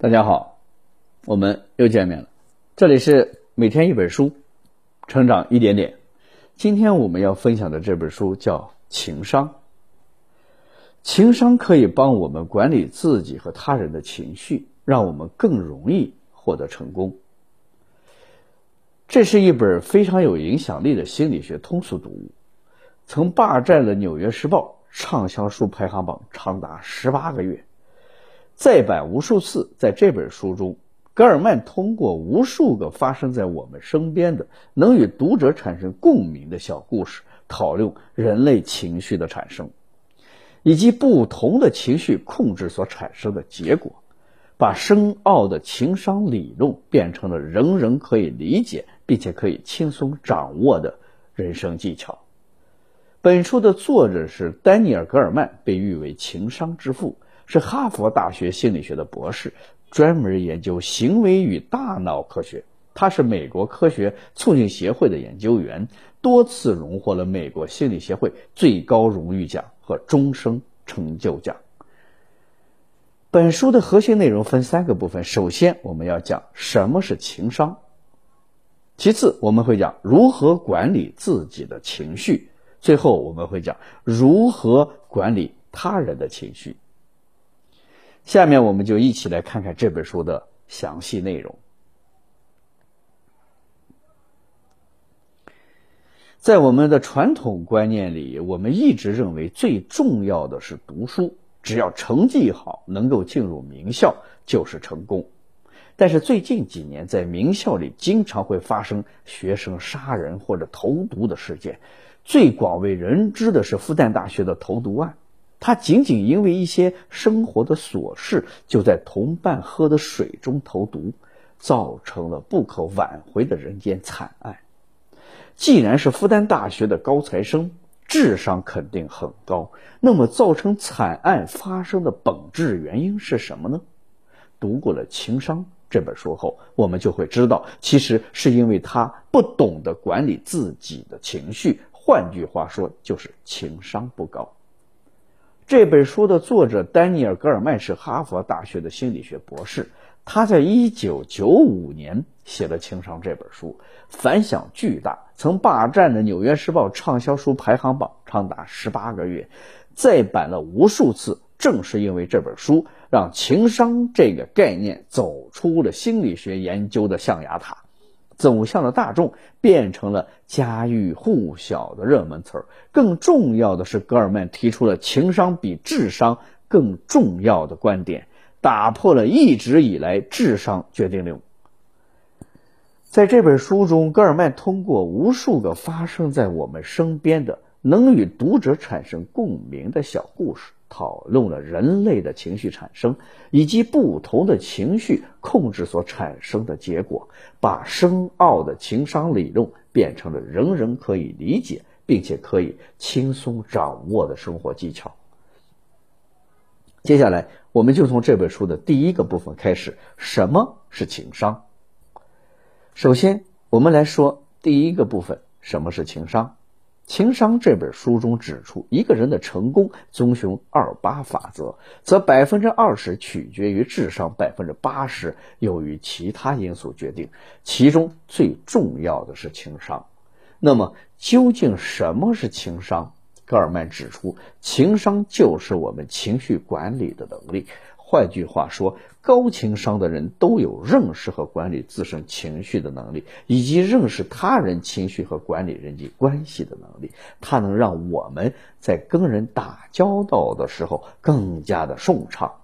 大家好，我们又见面了。这里是每天一本书，成长一点点。今天我们要分享的这本书叫《情商》。情商可以帮我们管理自己和他人的情绪，让我们更容易获得成功。这是一本非常有影响力的心理学通俗读物，曾霸占了《纽约时报》畅销书排行榜长达十八个月。再版无数次，在这本书中，格尔曼通过无数个发生在我们身边的、能与读者产生共鸣的小故事，讨论人类情绪的产生，以及不同的情绪控制所产生的结果，把深奥的情商理论变成了人人可以理解并且可以轻松掌握的人生技巧。本书的作者是丹尼尔·格尔曼，被誉为情商之父。是哈佛大学心理学的博士，专门研究行为与大脑科学。他是美国科学促进协会的研究员，多次荣获了美国心理协会最高荣誉奖和终生成就奖。本书的核心内容分三个部分：首先，我们要讲什么是情商；其次，我们会讲如何管理自己的情绪；最后，我们会讲如何管理他人的情绪。下面我们就一起来看看这本书的详细内容。在我们的传统观念里，我们一直认为最重要的是读书，只要成绩好，能够进入名校就是成功。但是最近几年，在名校里经常会发生学生杀人或者投毒的事件，最广为人知的是复旦大学的投毒案。他仅仅因为一些生活的琐事，就在同伴喝的水中投毒，造成了不可挽回的人间惨案。既然是复旦大学的高材生，智商肯定很高，那么造成惨案发生的本质原因是什么呢？读过了《情商》这本书后，我们就会知道，其实是因为他不懂得管理自己的情绪，换句话说，就是情商不高。这本书的作者丹尼尔·戈尔曼是哈佛大学的心理学博士。他在1995年写了《情商》这本书，反响巨大，曾霸占了《纽约时报》畅销书排行榜长达18个月，再版了无数次。正是因为这本书，让情商这个概念走出了心理学研究的象牙塔。走向了大众，变成了家喻户晓的热门词儿。更重要的是，格尔曼提出了情商比智商更重要的观点，打破了一直以来智商决定论。在这本书中，格尔曼通过无数个发生在我们身边的、能与读者产生共鸣的小故事。讨论了人类的情绪产生以及不同的情绪控制所产生的结果，把深奥的情商理论变成了人人可以理解并且可以轻松掌握的生活技巧。接下来，我们就从这本书的第一个部分开始：什么是情商？首先，我们来说第一个部分：什么是情商？情商这本书中指出，一个人的成功遵循二八法则，则百分之二十取决于智商，百分之八十由于其他因素决定，其中最重要的是情商。那么，究竟什么是情商？戈尔曼指出，情商就是我们情绪管理的能力。换句话说，高情商的人都有认识和管理自身情绪的能力，以及认识他人情绪和管理人际关系的能力。它能让我们在跟人打交道的时候更加的顺畅。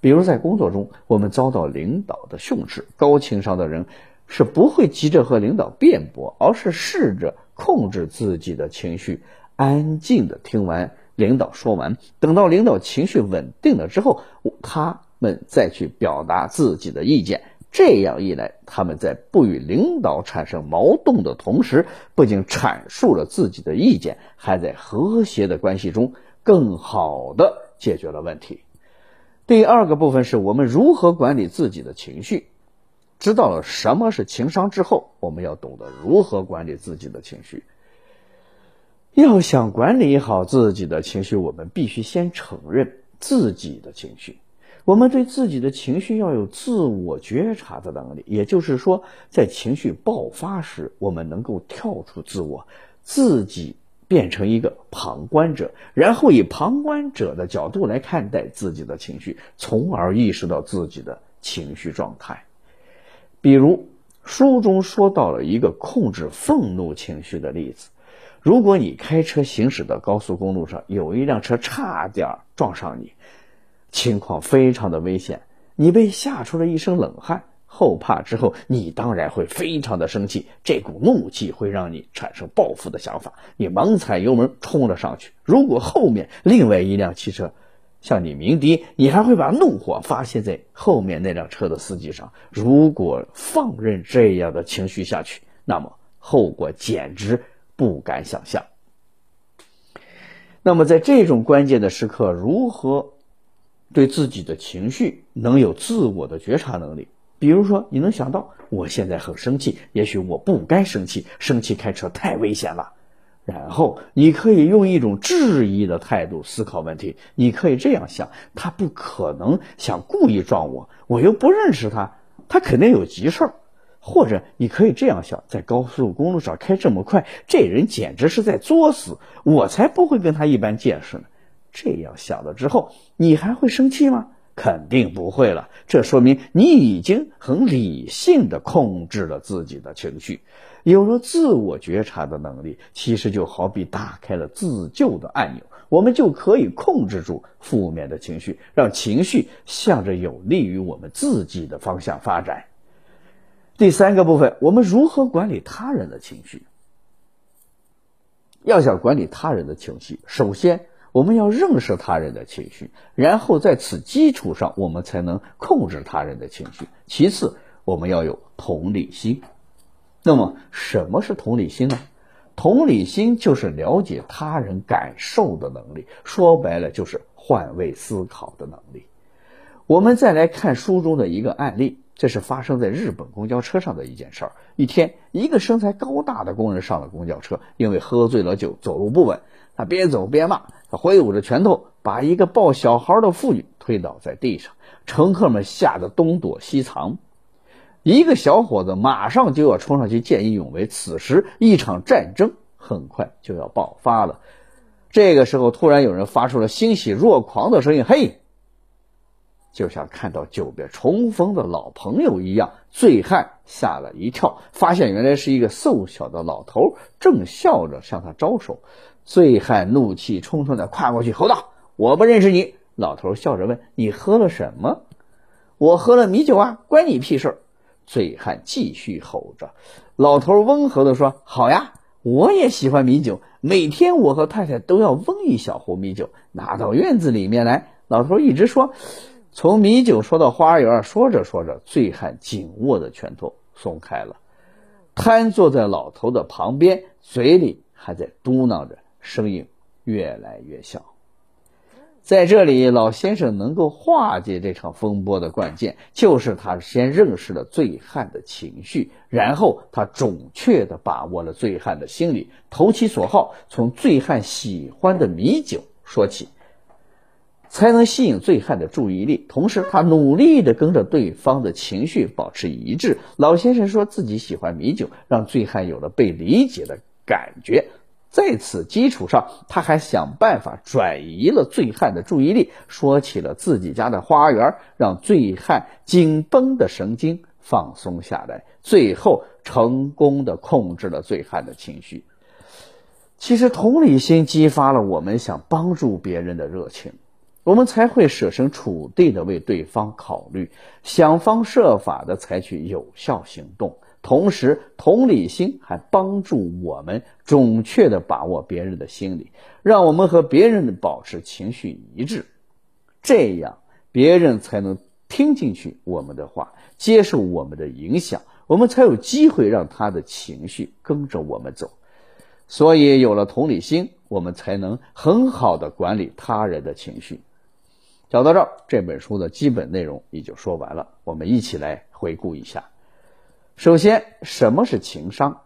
比如在工作中，我们遭到领导的训斥，高情商的人是不会急着和领导辩驳，而是试着控制自己的情绪，安静的听完。领导说完，等到领导情绪稳定了之后，他们再去表达自己的意见。这样一来，他们在不与领导产生矛盾的同时，不仅阐述了自己的意见，还在和谐的关系中更好的解决了问题。第二个部分是我们如何管理自己的情绪。知道了什么是情商之后，我们要懂得如何管理自己的情绪。要想管理好自己的情绪，我们必须先承认自己的情绪。我们对自己的情绪要有自我觉察的能力，也就是说，在情绪爆发时，我们能够跳出自我，自己变成一个旁观者，然后以旁观者的角度来看待自己的情绪，从而意识到自己的情绪状态。比如，书中说到了一个控制愤怒情绪的例子：如果你开车行驶的高速公路上，有一辆车差点撞上你。情况非常的危险，你被吓出了一身冷汗，后怕之后，你当然会非常的生气，这股怒气会让你产生报复的想法，你猛踩油门冲了上去。如果后面另外一辆汽车向你鸣笛，你还会把怒火发泄在后面那辆车的司机上。如果放任这样的情绪下去，那么后果简直不敢想象。那么在这种关键的时刻，如何？对自己的情绪能有自我的觉察能力，比如说，你能想到我现在很生气，也许我不该生气，生气开车太危险了。然后你可以用一种质疑的态度思考问题，你可以这样想：他不可能想故意撞我，我又不认识他，他肯定有急事儿。或者你可以这样想：在高速公路上开这么快，这人简直是在作死，我才不会跟他一般见识呢。这样想了之后，你还会生气吗？肯定不会了。这说明你已经很理性的控制了自己的情绪，有了自我觉察的能力，其实就好比打开了自救的按钮，我们就可以控制住负面的情绪，让情绪向着有利于我们自己的方向发展。第三个部分，我们如何管理他人的情绪？要想管理他人的情绪，首先。我们要认识他人的情绪，然后在此基础上，我们才能控制他人的情绪。其次，我们要有同理心。那么，什么是同理心呢？同理心就是了解他人感受的能力，说白了就是换位思考的能力。我们再来看书中的一个案例，这是发生在日本公交车上的一件事儿。一天，一个身材高大的工人上了公交车，因为喝醉了酒，走路不稳。他边走边骂，他挥舞着拳头，把一个抱小孩的妇女推倒在地上。乘客们吓得东躲西藏。一个小伙子马上就要冲上去见义勇为。此时，一场战争很快就要爆发了。这个时候，突然有人发出了欣喜若狂的声音：“嘿！”就像看到久别重逢的老朋友一样。醉汉吓了一跳，发现原来是一个瘦小的老头，正笑着向他招手。醉汉怒气冲冲地跨过去，吼道：“我不认识你！”老头笑着问：“你喝了什么？”“我喝了米酒啊，关你屁事！”醉汉继续吼着。老头温和地说：“好呀，我也喜欢米酒，每天我和太太都要温一小壶米酒，拿到院子里面来。”老头一直说，从米酒说到花园，说着说着，醉汉紧握的拳头松开了，瘫坐在老头的旁边，嘴里还在嘟囔着。声音越来越小。在这里，老先生能够化解这场风波的关键，就是他先认识了醉汉的情绪，然后他准确的把握了醉汉的心理，投其所好，从醉汉喜欢的米酒说起，才能吸引醉汉的注意力。同时，他努力的跟着对方的情绪保持一致。老先生说自己喜欢米酒，让醉汉有了被理解的感觉。在此基础上，他还想办法转移了醉汉的注意力，说起了自己家的花园，让醉汉紧绷的神经放松下来，最后成功的控制了醉汉的情绪。其实，同理心激发了我们想帮助别人的热情，我们才会设身处地的为对方考虑，想方设法的采取有效行动。同时，同理心还帮助我们准确的把握别人的心理，让我们和别人保持情绪一致，这样别人才能听进去我们的话，接受我们的影响，我们才有机会让他的情绪跟着我们走。所以，有了同理心，我们才能很好的管理他人的情绪。讲到这儿，这本书的基本内容也就说完了，我们一起来回顾一下。首先，什么是情商？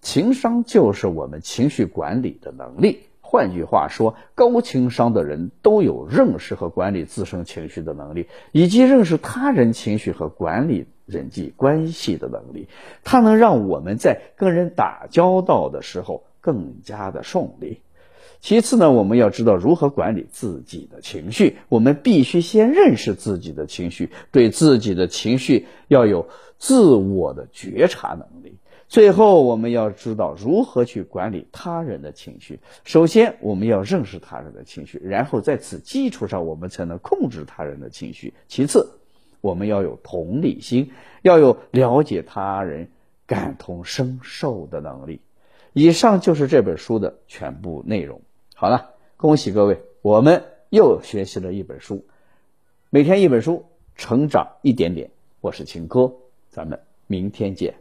情商就是我们情绪管理的能力，换句话说，高情商的人都有认识和管理自身情绪的能力，以及认识他人情绪和管理人际关系的能力。它能让我们在跟人打交道的时候更加的顺利。其次呢，我们要知道如何管理自己的情绪。我们必须先认识自己的情绪，对自己的情绪要有自我的觉察能力。最后，我们要知道如何去管理他人的情绪。首先，我们要认识他人的情绪，然后在此基础上，我们才能控制他人的情绪。其次，我们要有同理心，要有了解他人、感同身受的能力。以上就是这本书的全部内容。好了，恭喜各位，我们又学习了一本书，每天一本书，成长一点点。我是秦哥，咱们明天见。